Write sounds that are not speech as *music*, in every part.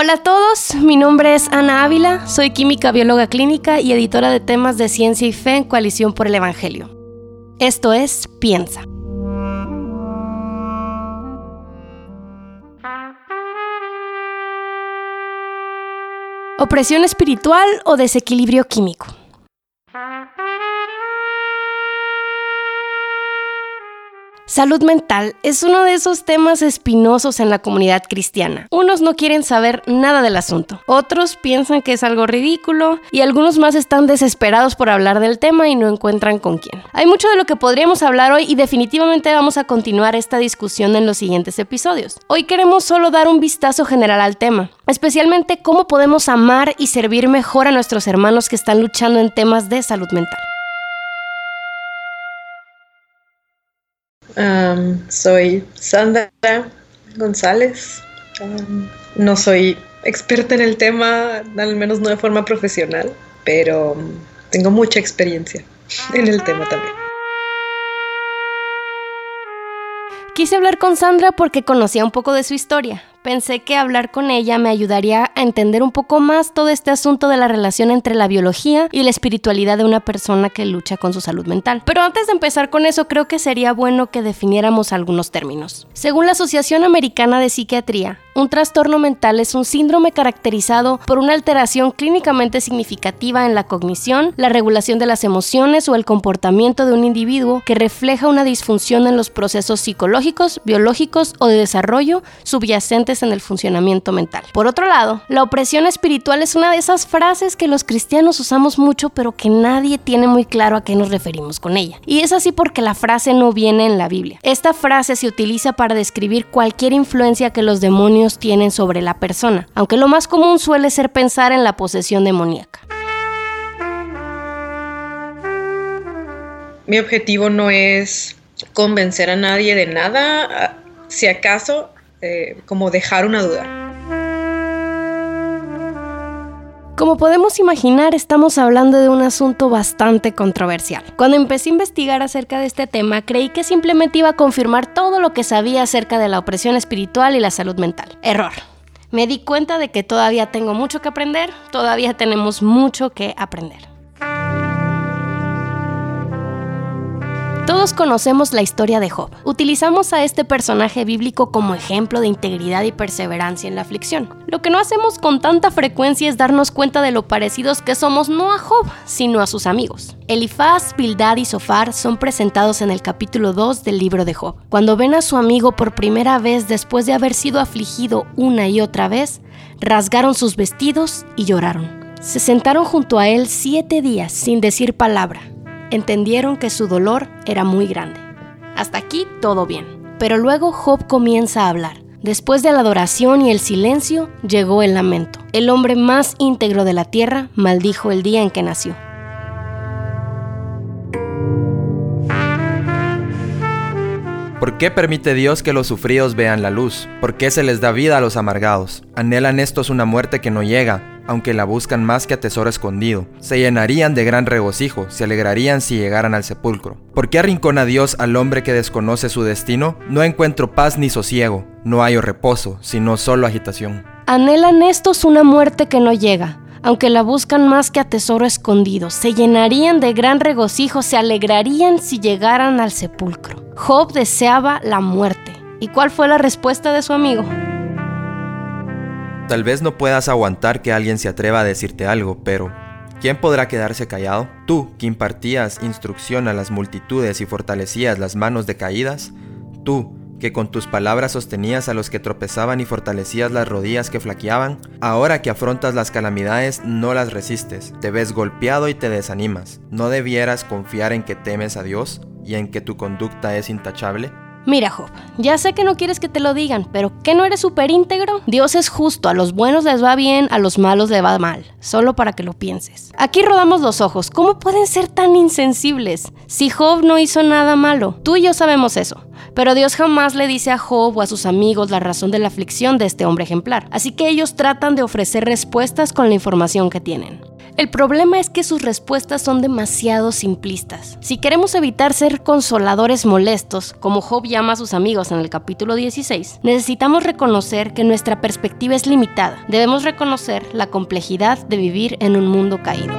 Hola a todos, mi nombre es Ana Ávila, soy química bióloga clínica y editora de temas de ciencia y fe en Coalición por el Evangelio. Esto es Piensa. Opresión espiritual o desequilibrio químico. Salud mental es uno de esos temas espinosos en la comunidad cristiana. Unos no quieren saber nada del asunto, otros piensan que es algo ridículo y algunos más están desesperados por hablar del tema y no encuentran con quién. Hay mucho de lo que podríamos hablar hoy y definitivamente vamos a continuar esta discusión en los siguientes episodios. Hoy queremos solo dar un vistazo general al tema, especialmente cómo podemos amar y servir mejor a nuestros hermanos que están luchando en temas de salud mental. Soy Sandra González. no soy experta en el tema, al menos no de forma profesional, pero tengo mucha experiencia en el tema también. Quise hablar con Sandra porque conocía un poco de su historia, Pensé que hablar con ella me ayudaría a entender un poco más todo este asunto de la relación entre la biología y la espiritualidad de una persona que lucha con su salud mental. Pero antes de empezar con eso, creo que sería bueno que definiéramos algunos términos. Según la Asociación Americana de Psiquiatría, un trastorno mental es un síndrome caracterizado por una alteración clínicamente significativa en la cognición, la regulación de las emociones o el comportamiento de un individuo que refleja una disfunción en los procesos psicológicos, biológicos o de desarrollo subyacentes en el funcionamiento mental. Por otro lado, la opresión espiritual es una de esas frases que los cristianos usamos mucho pero que nadie tiene muy claro a qué nos referimos con ella. Y es así porque la frase no viene en la Biblia. Esta frase se utiliza para describir cualquier influencia que los demonios tienen sobre la persona, aunque lo más común suele ser pensar en la posesión demoníaca. Mi objetivo no es convencer a nadie de nada, si acaso eh, como dejar una duda. Como podemos imaginar, estamos hablando de un asunto bastante controversial. Cuando empecé a investigar acerca de este tema, creí que simplemente iba a confirmar todo lo que sabía acerca de la opresión espiritual y la salud mental. Error. Me di cuenta de que todavía tengo mucho que aprender, todavía tenemos mucho que aprender. Todos conocemos la historia de Job. Utilizamos a este personaje bíblico como ejemplo de integridad y perseverancia en la aflicción. Lo que no hacemos con tanta frecuencia es darnos cuenta de lo parecidos que somos no a Job, sino a sus amigos. Elifaz, Bildad y Sofar son presentados en el capítulo 2 del libro de Job. Cuando ven a su amigo por primera vez después de haber sido afligido una y otra vez, rasgaron sus vestidos y lloraron. Se sentaron junto a él siete días sin decir palabra entendieron que su dolor era muy grande. Hasta aquí todo bien. Pero luego Job comienza a hablar. Después de la adoración y el silencio, llegó el lamento. El hombre más íntegro de la tierra maldijo el día en que nació. ¿Por qué permite Dios que los sufridos vean la luz? ¿Por qué se les da vida a los amargados? Anhelan estos una muerte que no llega, aunque la buscan más que a tesoro escondido. Se llenarían de gran regocijo, se alegrarían si llegaran al sepulcro. ¿Por qué arrincona Dios al hombre que desconoce su destino? No encuentro paz ni sosiego, no hallo reposo, sino solo agitación. Anhelan estos una muerte que no llega aunque la buscan más que a tesoro escondido, se llenarían de gran regocijo, se alegrarían si llegaran al sepulcro. Job deseaba la muerte. ¿Y cuál fue la respuesta de su amigo? Tal vez no puedas aguantar que alguien se atreva a decirte algo, pero ¿quién podrá quedarse callado? Tú, que impartías instrucción a las multitudes y fortalecías las manos decaídas, tú, que con tus palabras sostenías a los que tropezaban y fortalecías las rodillas que flaqueaban, ahora que afrontas las calamidades no las resistes, te ves golpeado y te desanimas. ¿No debieras confiar en que temes a Dios y en que tu conducta es intachable? Mira, Job, ya sé que no quieres que te lo digan, pero ¿qué no eres súper íntegro? Dios es justo, a los buenos les va bien, a los malos les va mal, solo para que lo pienses. Aquí rodamos los ojos, ¿cómo pueden ser tan insensibles? Si Job no hizo nada malo, tú y yo sabemos eso. Pero Dios jamás le dice a Job o a sus amigos la razón de la aflicción de este hombre ejemplar, así que ellos tratan de ofrecer respuestas con la información que tienen. El problema es que sus respuestas son demasiado simplistas. Si queremos evitar ser consoladores molestos, como Job llama a sus amigos en el capítulo 16, necesitamos reconocer que nuestra perspectiva es limitada. Debemos reconocer la complejidad de vivir en un mundo caído.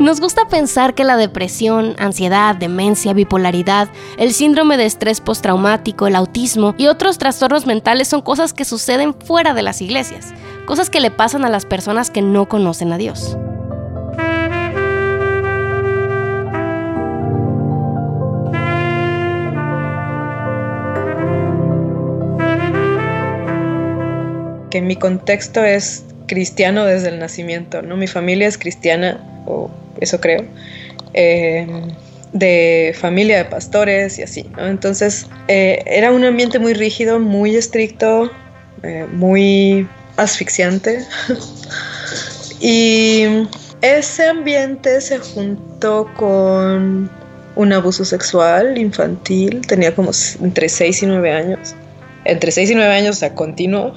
Nos gusta pensar que la depresión, ansiedad, demencia, bipolaridad, el síndrome de estrés postraumático, el autismo y otros trastornos mentales son cosas que suceden fuera de las iglesias, cosas que le pasan a las personas que no conocen a Dios. Que mi contexto es cristiano desde el nacimiento, ¿no? Mi familia es cristiana, o eso creo, eh, de familia de pastores y así, ¿no? Entonces eh, era un ambiente muy rígido, muy estricto, eh, muy asfixiante. *laughs* y ese ambiente se juntó con un abuso sexual infantil, tenía como entre 6 y 9 años, entre 6 y 9 años, o sea, continuo.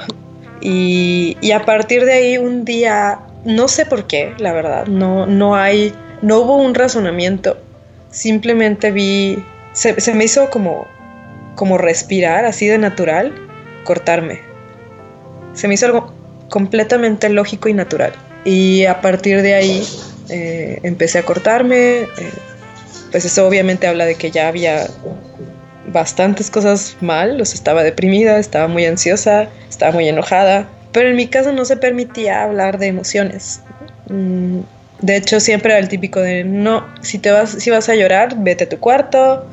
Y, y a partir de ahí un día, no sé por qué, la verdad, no, no hay no hubo un razonamiento, simplemente vi, se, me hizo como, como respirar así de natural, cortarme. Se me hizo algo completamente lógico y natural. Y a partir de ahí eh, empecé a cortarme. Eh, pues eso obviamente habla de que ya había bastantes cosas mal, o estaba deprimida, estaba muy ansiosa, estaba muy enojada, pero en mi caso no se permitía hablar de emociones. Mm, de hecho, siempre era el típico de no, si te vas, si vas a llorar, vete a tu cuarto.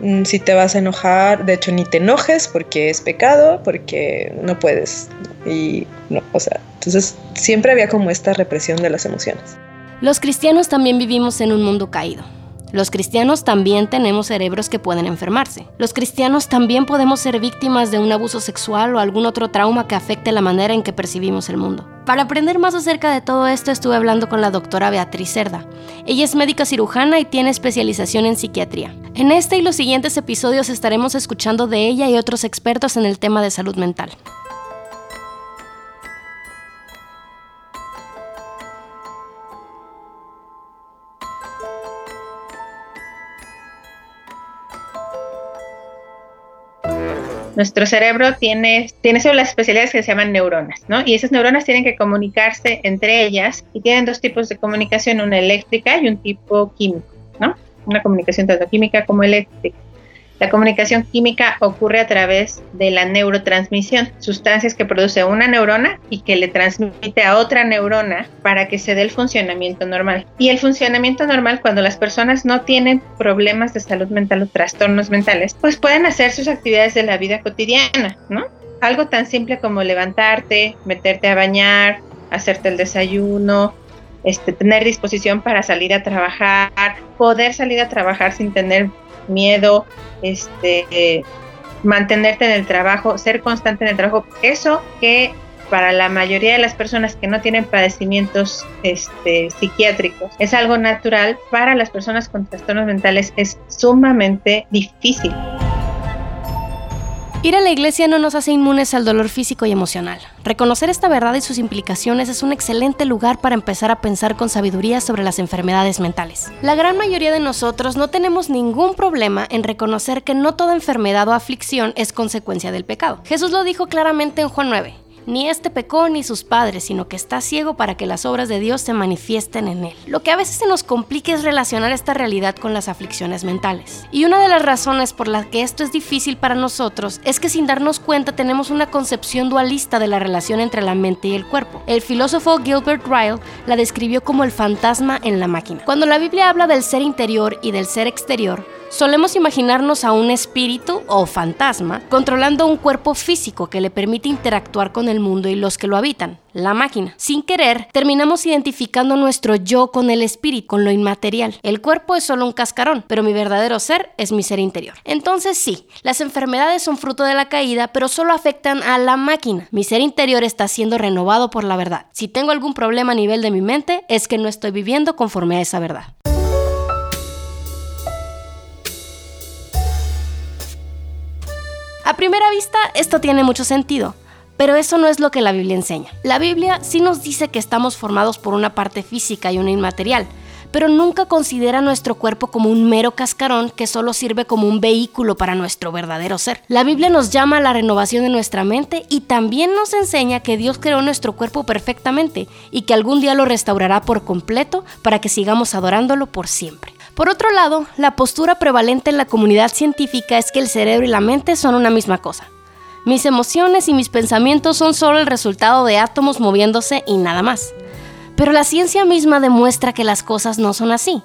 Mm, si te vas a enojar, de hecho ni te enojes porque es pecado, porque no puedes. Y no, o sea, entonces siempre había como esta represión de las emociones. Los cristianos también vivimos en un mundo caído. Los cristianos también tenemos cerebros que pueden enfermarse. Los cristianos también podemos ser víctimas de un abuso sexual o algún otro trauma que afecte la manera en que percibimos el mundo. Para aprender más acerca de todo esto estuve hablando con la doctora Beatriz Cerda. Ella es médica cirujana y tiene especialización en psiquiatría. En este y los siguientes episodios estaremos escuchando de ella y otros expertos en el tema de salud mental. Nuestro cerebro tiene, tiene las especialidades que se llaman neuronas, ¿no? Y esas neuronas tienen que comunicarse entre ellas y tienen dos tipos de comunicación, una eléctrica y un tipo químico, ¿no? Una comunicación tanto química como eléctrica. La comunicación química ocurre a través de la neurotransmisión, sustancias que produce una neurona y que le transmite a otra neurona para que se dé el funcionamiento normal. Y el funcionamiento normal cuando las personas no tienen problemas de salud mental o trastornos mentales, pues pueden hacer sus actividades de la vida cotidiana, ¿no? Algo tan simple como levantarte, meterte a bañar, hacerte el desayuno, este, tener disposición para salir a trabajar, poder salir a trabajar sin tener miedo, este, mantenerte en el trabajo, ser constante en el trabajo, eso que para la mayoría de las personas que no tienen padecimientos este, psiquiátricos es algo natural, para las personas con trastornos mentales es sumamente difícil. Ir a la iglesia no nos hace inmunes al dolor físico y emocional. Reconocer esta verdad y sus implicaciones es un excelente lugar para empezar a pensar con sabiduría sobre las enfermedades mentales. La gran mayoría de nosotros no tenemos ningún problema en reconocer que no toda enfermedad o aflicción es consecuencia del pecado. Jesús lo dijo claramente en Juan 9. Ni este pecó ni sus padres, sino que está ciego para que las obras de Dios se manifiesten en él. Lo que a veces se nos complica es relacionar esta realidad con las aflicciones mentales. Y una de las razones por las que esto es difícil para nosotros es que sin darnos cuenta tenemos una concepción dualista de la relación entre la mente y el cuerpo. El filósofo Gilbert Ryle la describió como el fantasma en la máquina. Cuando la Biblia habla del ser interior y del ser exterior, Solemos imaginarnos a un espíritu o fantasma controlando un cuerpo físico que le permite interactuar con el mundo y los que lo habitan, la máquina. Sin querer, terminamos identificando nuestro yo con el espíritu, con lo inmaterial. El cuerpo es solo un cascarón, pero mi verdadero ser es mi ser interior. Entonces sí, las enfermedades son fruto de la caída, pero solo afectan a la máquina. Mi ser interior está siendo renovado por la verdad. Si tengo algún problema a nivel de mi mente, es que no estoy viviendo conforme a esa verdad. A primera vista, esto tiene mucho sentido. Pero eso no es lo que la Biblia enseña. La Biblia sí nos dice que estamos formados por una parte física y una inmaterial, pero nunca considera nuestro cuerpo como un mero cascarón que solo sirve como un vehículo para nuestro verdadero ser. La Biblia nos llama a la renovación de nuestra mente y también nos enseña que Dios creó nuestro cuerpo perfectamente y que algún día lo restaurará por completo para que sigamos adorándolo por siempre. Por otro lado, la postura prevalente en la comunidad científica es que el cerebro y la mente son una misma cosa. Mis emociones y mis pensamientos son solo el resultado de átomos moviéndose y nada más. Pero la ciencia misma demuestra que las cosas no son así.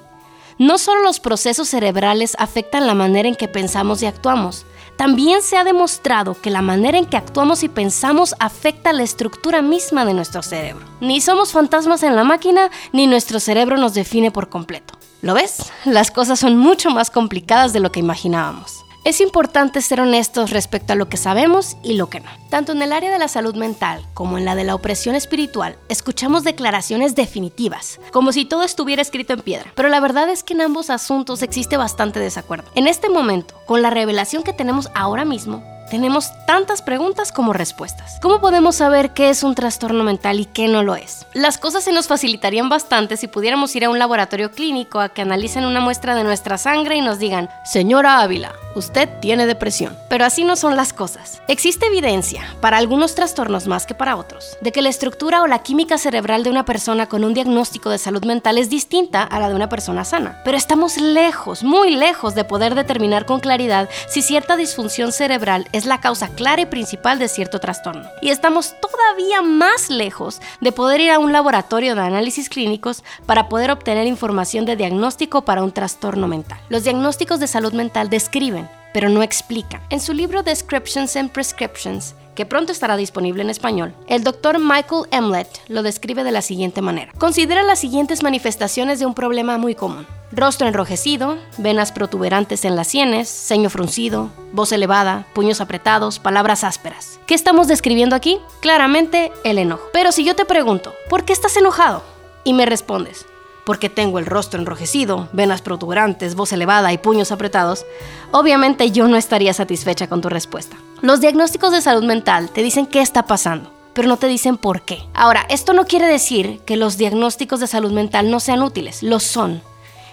No solo los procesos cerebrales afectan la manera en que pensamos y actuamos, también se ha demostrado que la manera en que actuamos y pensamos afecta la estructura misma de nuestro cerebro. Ni somos fantasmas en la máquina, ni nuestro cerebro nos define por completo. ¿Lo ves? Las cosas son mucho más complicadas de lo que imaginábamos. Es importante ser honestos respecto a lo que sabemos y lo que no. Tanto en el área de la salud mental como en la de la opresión espiritual, escuchamos declaraciones definitivas, como si todo estuviera escrito en piedra. Pero la verdad es que en ambos asuntos existe bastante desacuerdo. En este momento, con la revelación que tenemos ahora mismo, tenemos tantas preguntas como respuestas. ¿Cómo podemos saber qué es un trastorno mental y qué no lo es? Las cosas se nos facilitarían bastante si pudiéramos ir a un laboratorio clínico a que analicen una muestra de nuestra sangre y nos digan, señora Ávila, usted tiene depresión. Pero así no son las cosas. Existe evidencia, para algunos trastornos más que para otros, de que la estructura o la química cerebral de una persona con un diagnóstico de salud mental es distinta a la de una persona sana. Pero estamos lejos, muy lejos de poder determinar con claridad si cierta disfunción cerebral es la causa clara y principal de cierto trastorno. Y estamos todavía más lejos de poder ir a un laboratorio de análisis clínicos para poder obtener información de diagnóstico para un trastorno mental. Los diagnósticos de salud mental describen, pero no explican. En su libro Descriptions and Prescriptions, que pronto estará disponible en español, el doctor Michael Emlet lo describe de la siguiente manera. Considera las siguientes manifestaciones de un problema muy común. Rostro enrojecido, venas protuberantes en las sienes, ceño fruncido, voz elevada, puños apretados, palabras ásperas. ¿Qué estamos describiendo aquí? Claramente el enojo. Pero si yo te pregunto, ¿por qué estás enojado? Y me respondes, porque tengo el rostro enrojecido, venas protuberantes, voz elevada y puños apretados, obviamente yo no estaría satisfecha con tu respuesta. Los diagnósticos de salud mental te dicen qué está pasando, pero no te dicen por qué. Ahora, esto no quiere decir que los diagnósticos de salud mental no sean útiles, lo son.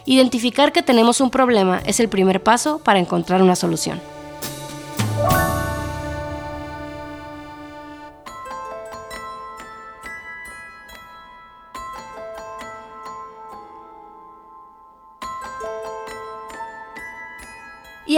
Identificar que tenemos un problema es el primer paso para encontrar una solución.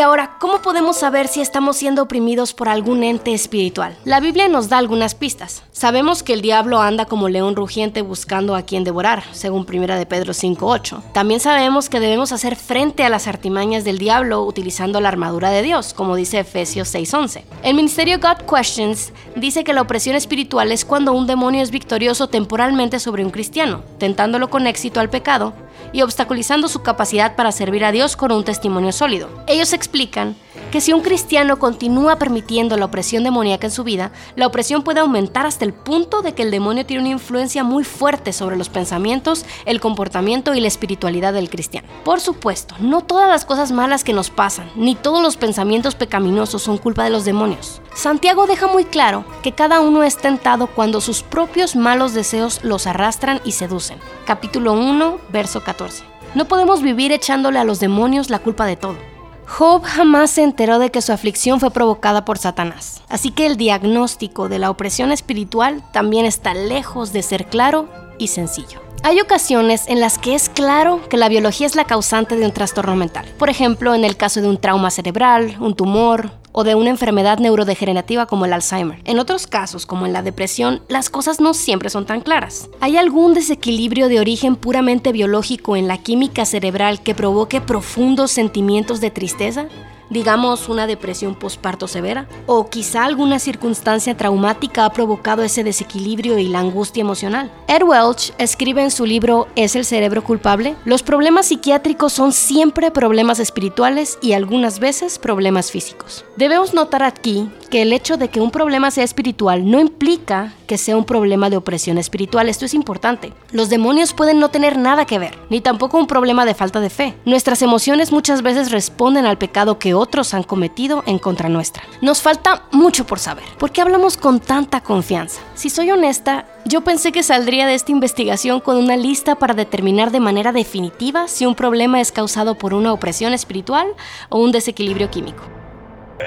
Ahora, ¿cómo podemos saber si estamos siendo oprimidos por algún ente espiritual? La Biblia nos da algunas pistas. Sabemos que el diablo anda como león rugiente buscando a quien devorar, según 1 de Pedro 5.8. También sabemos que debemos hacer frente a las artimañas del diablo utilizando la armadura de Dios, como dice Efesios 6.11. El ministerio God Questions dice que la opresión espiritual es cuando un demonio es victorioso temporalmente sobre un cristiano, tentándolo con éxito al pecado y obstaculizando su capacidad para servir a Dios con un testimonio sólido. Ellos explican que si un cristiano continúa permitiendo la opresión demoníaca en su vida, la opresión puede aumentar hasta el punto de que el demonio tiene una influencia muy fuerte sobre los pensamientos, el comportamiento y la espiritualidad del cristiano. Por supuesto, no todas las cosas malas que nos pasan, ni todos los pensamientos pecaminosos son culpa de los demonios. Santiago deja muy claro que cada uno es tentado cuando sus propios malos deseos los arrastran y seducen. Capítulo 1, verso 14. No podemos vivir echándole a los demonios la culpa de todo. Job jamás se enteró de que su aflicción fue provocada por Satanás. Así que el diagnóstico de la opresión espiritual también está lejos de ser claro y sencillo. Hay ocasiones en las que es claro que la biología es la causante de un trastorno mental. Por ejemplo, en el caso de un trauma cerebral, un tumor, o de una enfermedad neurodegenerativa como el Alzheimer. En otros casos, como en la depresión, las cosas no siempre son tan claras. ¿Hay algún desequilibrio de origen puramente biológico en la química cerebral que provoque profundos sentimientos de tristeza? Digamos una depresión postparto severa, o quizá alguna circunstancia traumática ha provocado ese desequilibrio y la angustia emocional. Ed Welch escribe en su libro ¿Es el cerebro culpable? Los problemas psiquiátricos son siempre problemas espirituales y algunas veces problemas físicos. Debemos notar aquí que el hecho de que un problema sea espiritual no implica que sea un problema de opresión espiritual. Esto es importante. Los demonios pueden no tener nada que ver, ni tampoco un problema de falta de fe. Nuestras emociones muchas veces responden al pecado que otros han cometido en contra nuestra. Nos falta mucho por saber. ¿Por qué hablamos con tanta confianza? Si soy honesta, yo pensé que saldría de esta investigación con una lista para determinar de manera definitiva si un problema es causado por una opresión espiritual o un desequilibrio químico.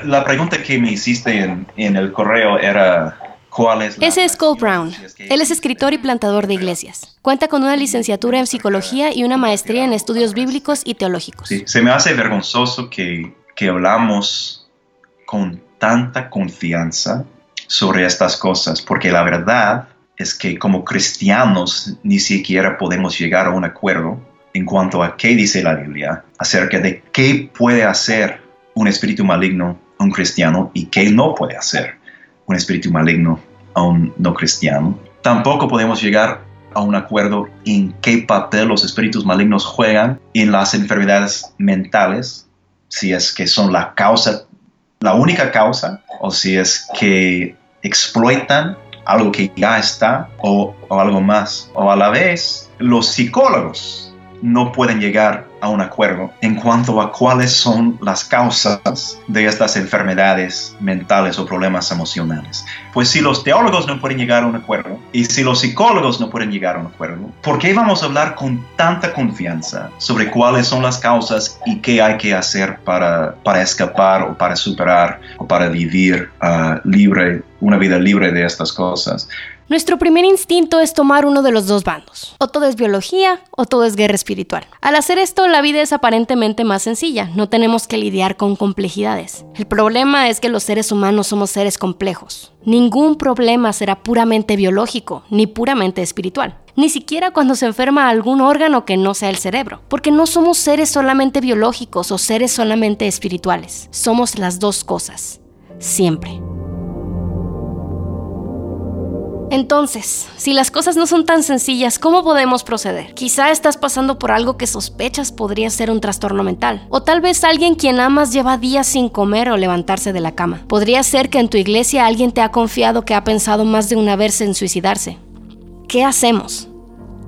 La pregunta que me hiciste en, el correo era ¿Cuál es Ese es Cole Brown. Él es escritor y plantador de iglesias. Cuenta con una licenciatura en psicología y una maestría en estudios bíblicos y teológicos. se me hace vergonzoso que, que hablamos con tanta confianza sobre estas cosas, porque la verdad es que como cristianos ni siquiera podemos llegar a un acuerdo en cuanto a qué dice la Biblia acerca de qué puede hacer un espíritu maligno un cristiano y qué no puede hacer un espíritu maligno a no cristiano. Tampoco podemos llegar a un acuerdo en qué papel los espíritus malignos juegan en las enfermedades mentales, si es que son la causa, la única causa, o si es que exploitan algo que ya está o, algo más. O a la vez, los psicólogos no pueden llegar a un acuerdo en cuanto a cuáles son las causas de estas enfermedades mentales o problemas emocionales. Pues si los teólogos no pueden llegar a un acuerdo y si los psicólogos no pueden llegar a un acuerdo, ¿por qué vamos a hablar con tanta confianza sobre cuáles son las causas y qué hay que hacer para, para escapar o para superar o para vivir uh, libre, una vida libre de estas cosas? Nuestro primer instinto es tomar uno de los dos bandos. O todo es biología o todo es guerra espiritual. Al hacer esto, la vida es aparentemente más sencilla. No tenemos que lidiar con complejidades. El problema es que los seres humanos somos seres complejos. Ningún problema será puramente biológico ni puramente espiritual. Ni siquiera cuando se enferma algún órgano que no sea el cerebro. Porque no somos seres solamente biológicos o seres solamente espirituales. Somos las dos cosas. Siempre. Entonces, si las cosas no son tan sencillas, ¿cómo podemos proceder? Quizá estás pasando por algo que sospechas podría ser un trastorno mental. O tal vez alguien quien amas lleva días sin comer o levantarse de la cama. Podría ser que en tu iglesia alguien te ha confiado que ha pensado más de una vez en suicidarse. ¿Qué hacemos?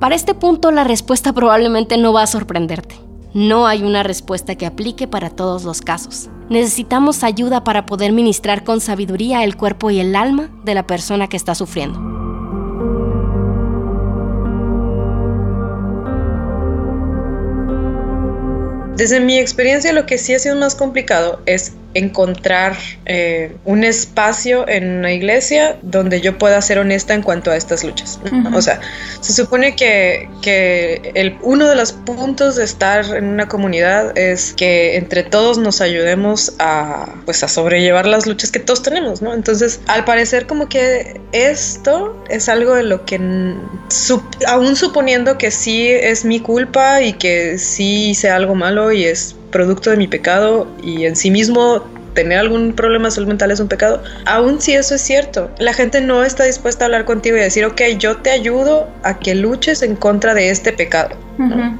Para este punto la respuesta probablemente no va a sorprenderte. No hay una respuesta que aplique para todos los casos. Necesitamos ayuda para poder ministrar con sabiduría el cuerpo y el alma de la persona que está sufriendo. Desde mi experiencia, lo que sí ha sido más complicado es encontrar eh, un espacio en una iglesia donde yo pueda ser honesta en cuanto a estas luchas. O sea, se supone que, que el, uno de los puntos de estar en una comunidad es que entre todos nos ayudemos a, pues, a sobrellevar las luchas que todos tenemos, ¿no? Entonces, al parecer como que esto es algo de lo que, aún suponiendo que sí es mi culpa y que sí hice algo malo y es producto de mi pecado y en sí mismo tener algún problema de salud mental es un pecado, aún si eso es cierto, la gente no está dispuesta a hablar contigo y decir, ok, yo te ayudo a que luches en contra de este pecado.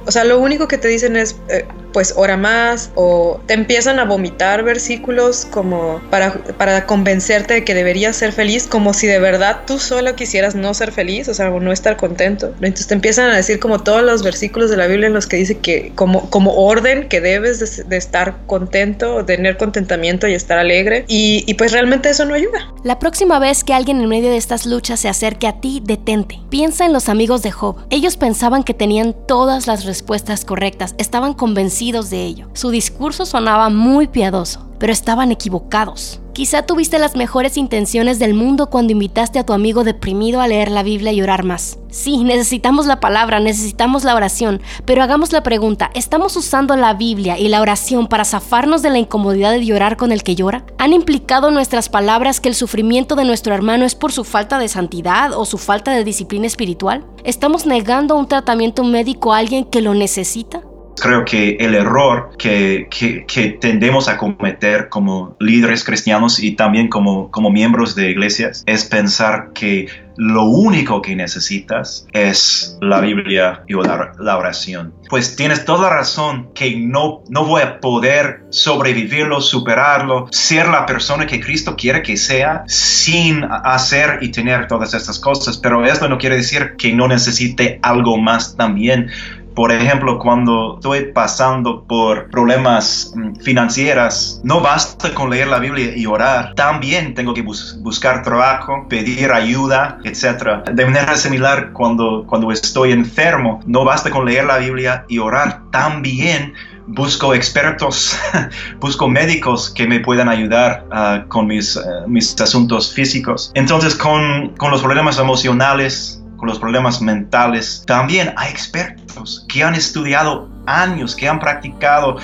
O sea, lo único que te dicen es, eh, pues ora más o te empiezan a vomitar versículos como para, para convencerte de que deberías ser feliz, como si de verdad tú solo quisieras no ser feliz, o sea, o no estar contento. Entonces te empiezan a decir como todos los versículos de la Biblia en los que dice que como, como orden que debes de, estar contento, tener contentamiento y estar alegre. Y, y pues realmente eso no ayuda. La próxima vez que alguien en medio de estas luchas se acerque a ti, detente. Piensa en los amigos de Job. Ellos pensaban que tenían todas las respuestas correctas, estaban convencidos de ello. Su discurso sonaba muy piadoso, pero estaban equivocados. Quizá tuviste las mejores intenciones del mundo cuando invitaste a tu amigo deprimido a leer la Biblia y orar más. Sí, necesitamos la palabra, necesitamos la oración, pero hagamos la pregunta, ¿estamos usando la Biblia y la oración para zafarnos de la incomodidad de llorar con el que llora? ¿Han implicado nuestras palabras que el sufrimiento de nuestro hermano es por su falta de santidad o su falta de disciplina espiritual? ¿Estamos negando un tratamiento médico a alguien que lo necesita? Creo que el error que, que, tendemos a cometer como líderes cristianos y también como, como miembros de iglesias es pensar que lo único que necesitas es la Biblia y la oración. Pues tienes toda razón que no, no voy a poder sobrevivirlo, superarlo, ser la persona que Cristo quiere que sea sin hacer y tener todas estas cosas. Pero esto no quiere decir que no necesite algo más también por ejemplo, cuando estoy pasando por problemas mm, financieros, no basta con leer la Biblia y orar. También tengo que buscar trabajo, pedir ayuda, etc. De manera similar, cuando, cuando estoy enfermo, no basta con leer la Biblia y orar. También busco expertos, *laughs* busco médicos que me puedan ayudar ah, con mis, eh, mis asuntos físicos. Entonces, con, con los problemas emocionales, con los problemas mentales. También hay expertos que han estudiado años, que han practicado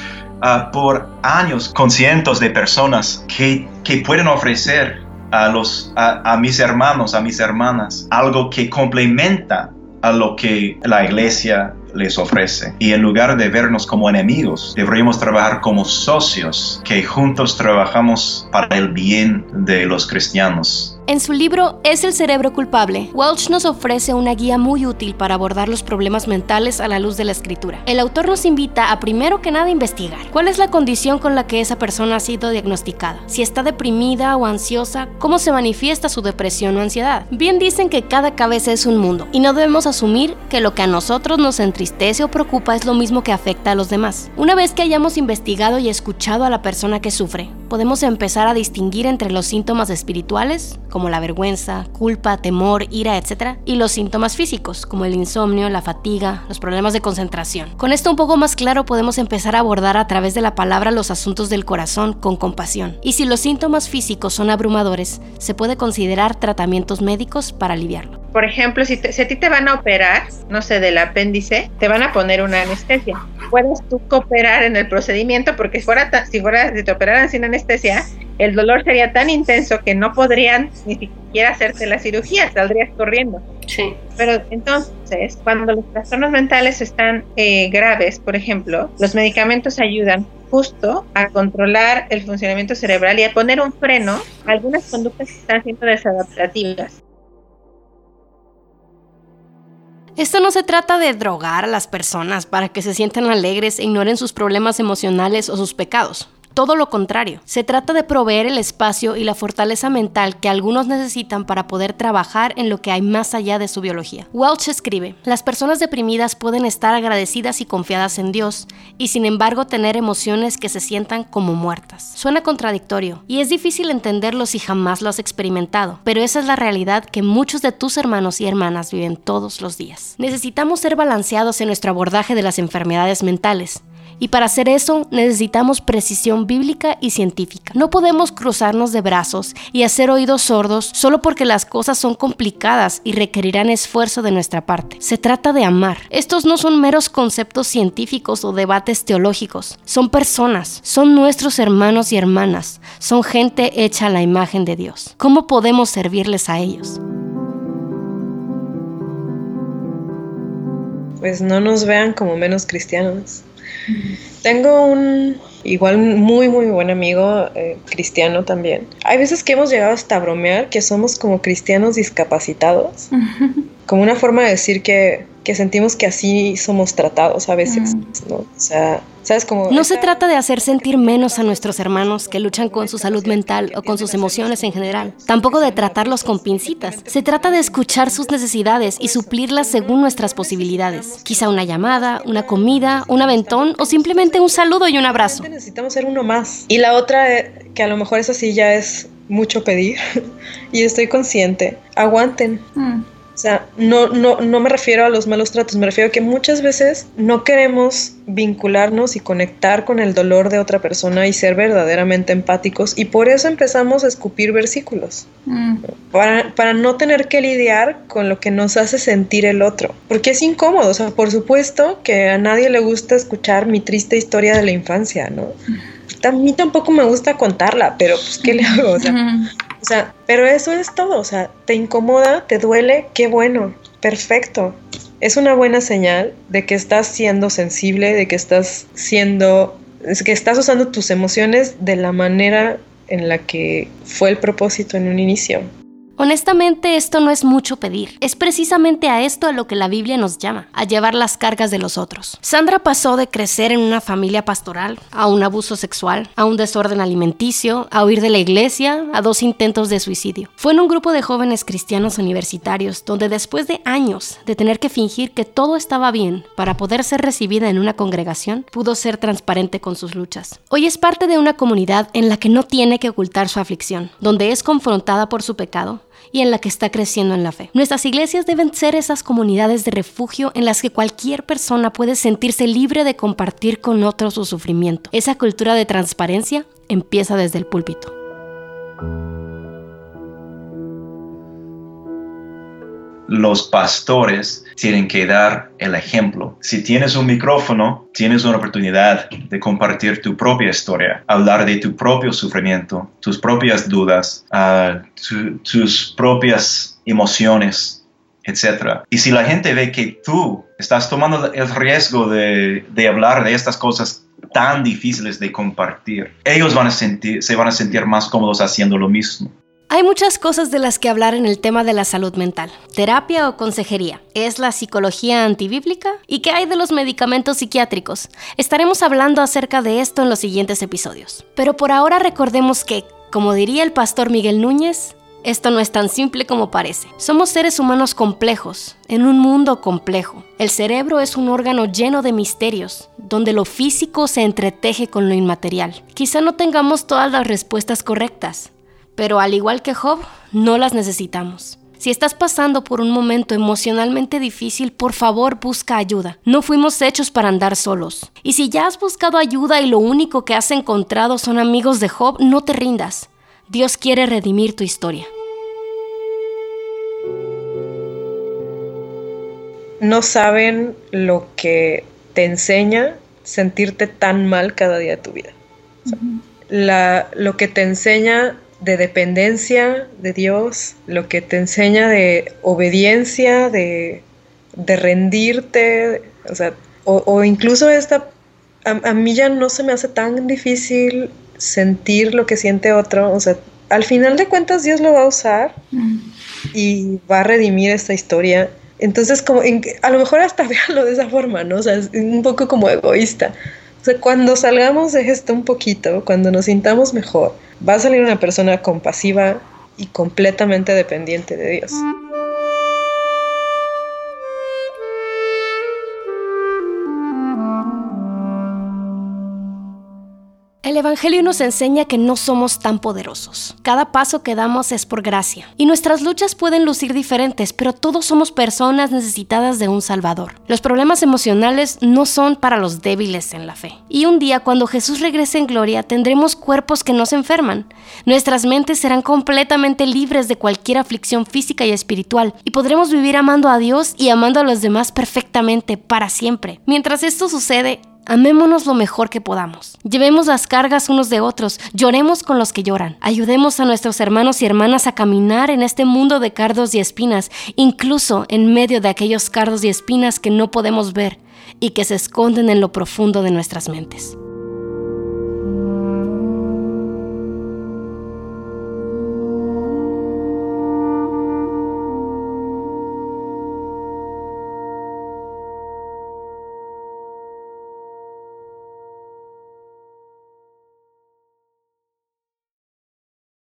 ah, por años con cientos de personas que, que pueden ofrecer a, los, a, mis hermanos, a mis hermanas, algo que complementa a lo que la iglesia les ofrece. Y en lugar de vernos como enemigos, deberíamos trabajar como socios que juntos trabajamos para el bien de los cristianos. En su libro Es el cerebro culpable, Welch nos ofrece una guía muy útil para abordar los problemas mentales a la luz de la escritura. El autor nos invita a primero que nada investigar cuál es la condición con la que esa persona ha sido diagnosticada, si está deprimida o ansiosa, cómo se manifiesta su depresión o ansiedad. Bien dicen que cada cabeza es un mundo y no debemos asumir que lo que a nosotros nos entristece o preocupa es lo mismo que afecta a los demás. Una vez que hayamos investigado y escuchado a la persona que sufre, podemos empezar a distinguir entre los síntomas espirituales, como la vergüenza, culpa, temor, ira, etc., y los síntomas físicos, como el insomnio, la fatiga, los problemas de concentración. Con esto un poco más claro podemos empezar a abordar a través de la palabra los asuntos del corazón con compasión. Y si los síntomas físicos son abrumadores, se puede considerar tratamientos médicos para aliviarlo. Por ejemplo, si, a ti te van a operar, no sé, del apéndice, te van a poner una anestesia. Puedes tú cooperar en el procedimiento porque si fuera, si, fuera, si te operaran sin anestesia, el dolor sería tan intenso que no podrían ni siquiera hacerte la cirugía, saldrías corriendo. Sí. Pero entonces, cuando los trastornos mentales están eh, graves, por ejemplo, los medicamentos ayudan justo a controlar el funcionamiento cerebral y a poner un freno a algunas conductas que están siendo desadaptativas. Esto no se trata de drogar a las personas para que se sientan alegres e ignoren sus problemas emocionales o sus pecados. Todo lo contrario, se trata de proveer el espacio y la fortaleza mental que algunos necesitan para poder trabajar en lo que hay más allá de su biología. Welch escribe, las personas deprimidas pueden estar agradecidas y confiadas en Dios y sin embargo tener emociones que se sientan como muertas. Suena contradictorio y es difícil entenderlo si jamás lo has experimentado, pero esa es la realidad que muchos de tus hermanos y hermanas viven todos los días. Necesitamos ser balanceados en nuestro abordaje de las enfermedades mentales y para hacer eso necesitamos precisión bíblica y científica. No podemos cruzarnos de brazos y hacer oídos sordos solo porque las cosas son complicadas y requerirán esfuerzo de nuestra parte. Se trata de amar. Estos no son meros conceptos científicos o debates teológicos. Son personas, son nuestros hermanos y hermanas, son gente hecha a la imagen de Dios. ¿Cómo podemos servirles a ellos? Pues no nos vean como menos cristianos. Tengo un igual muy muy buen amigo eh, cristiano también. Hay veces que hemos llegado hasta a bromear que somos como cristianos discapacitados, como una forma de decir que, que, sentimos que así somos tratados a veces, ¿no? O sea, no se trata de hacer sentir menos a nuestros hermanos que luchan con su salud mental o con sus emociones en general. Tampoco de tratarlos con pincitas. Se trata de escuchar sus necesidades y suplirlas según nuestras posibilidades. Quizá una llamada, una comida, un aventón o simplemente un saludo y un abrazo. Necesitamos ser uno más. Y la otra, eh, que a lo mejor eso sí ya es mucho pedir, *laughs* y estoy consciente, aguanten. Mm. O sea, no, no, no me refiero a los malos tratos, me refiero a que muchas veces no queremos vincularnos y conectar con el dolor de otra persona y ser verdaderamente empáticos y por eso empezamos a escupir versículos, mm. para, para, no tener que lidiar con lo que nos hace sentir el otro, porque es incómodo, o sea, por supuesto que a nadie le gusta escuchar mi triste historia de la infancia, ¿no? A mí tampoco me gusta contarla, pero pues, ¿qué le hago? O sea, *laughs* o sea, pero eso es todo, o sea, te incomoda, te duele, qué bueno, perfecto. Es una buena señal de que estás siendo sensible, de que estás siendo, que estás usando tus emociones de la manera en la que fue el propósito en un inicio. Honestamente, esto no es mucho pedir. Es precisamente a esto a lo que la Biblia nos llama, a llevar las cargas de los otros. Sandra pasó de crecer en una familia pastoral a un abuso sexual, a un desorden alimenticio, a huir de la iglesia, a dos intentos de suicidio. Fue en un grupo de jóvenes cristianos universitarios donde después de años de tener que fingir que todo estaba bien para poder ser recibida en una congregación, pudo ser transparente con sus luchas. Hoy es parte de una comunidad en la que no tiene que ocultar su aflicción, donde es confrontada por su pecado y en la que está creciendo en la fe. Nuestras iglesias deben ser esas comunidades de refugio en las que cualquier persona puede sentirse libre de compartir con otros su sufrimiento. Esa cultura de transparencia empieza desde el púlpito. Los pastores tienen que dar el ejemplo. Si tienes un micrófono, tienes una oportunidad de compartir tu propia historia, hablar de tu propio sufrimiento, tus propias dudas, ah, tus propias emociones, etc. Y si la gente ve que tú estás tomando el riesgo de, de hablar de estas cosas tan difíciles de compartir, ellos van a sentir, se van a sentir más cómodos haciendo lo mismo. Hay muchas cosas de las que hablar en el tema de la salud mental. Terapia o consejería. ¿Es la psicología antibíblica? ¿Y qué hay de los medicamentos psiquiátricos? Estaremos hablando acerca de esto en los siguientes episodios. Pero por ahora recordemos que, como diría el pastor Miguel Núñez, esto no es tan simple como parece. Somos seres humanos complejos, en un mundo complejo. El cerebro es un órgano lleno de misterios, donde lo físico se entreteje con lo inmaterial. Quizá no tengamos todas las respuestas correctas, pero al igual que Job, no las necesitamos. Si estás pasando por un momento emocionalmente difícil, por favor busca ayuda. No fuimos hechos para andar solos. Y si ya has buscado ayuda y lo único que has encontrado son amigos de Job, no te rindas. Dios quiere redimir tu historia. No saben lo que te enseña sentirte tan mal cada día de tu vida. lo que te enseña de dependencia de Dios, lo que te enseña de obediencia, de, rendirte, o sea, o, incluso esta, a, mí ya no se me hace tan difícil sentir lo que siente otro, o sea, al final de cuentas Dios lo va a usar mm. y va a redimir esta historia. Entonces, como a lo mejor hasta *laughs* véanlo de esa forma, ¿no? O sea, es un poco como egoísta. O sea, cuando salgamos de esto un poquito, cuando nos sintamos mejor, va a salir una persona compasiva y completamente dependiente de Dios. El Evangelio nos enseña que no somos tan poderosos. Cada paso que damos es por gracia. Y nuestras luchas pueden lucir diferentes, pero todos somos personas necesitadas de un Salvador. Los problemas emocionales no son para los débiles en la fe. Y un día cuando Jesús regrese en gloria tendremos cuerpos que no se enferman. Nuestras mentes serán completamente libres de cualquier aflicción física y espiritual y podremos vivir amando a Dios y amando a los demás perfectamente para siempre. Mientras esto sucede, Amémonos lo mejor que podamos. Llevemos las cargas unos de otros. Lloremos con los que lloran. Ayudemos a nuestros hermanos y hermanas a caminar en este mundo de cardos y espinas, incluso en medio de aquellos cardos y espinas que no podemos ver y que se esconden en lo profundo de nuestras mentes.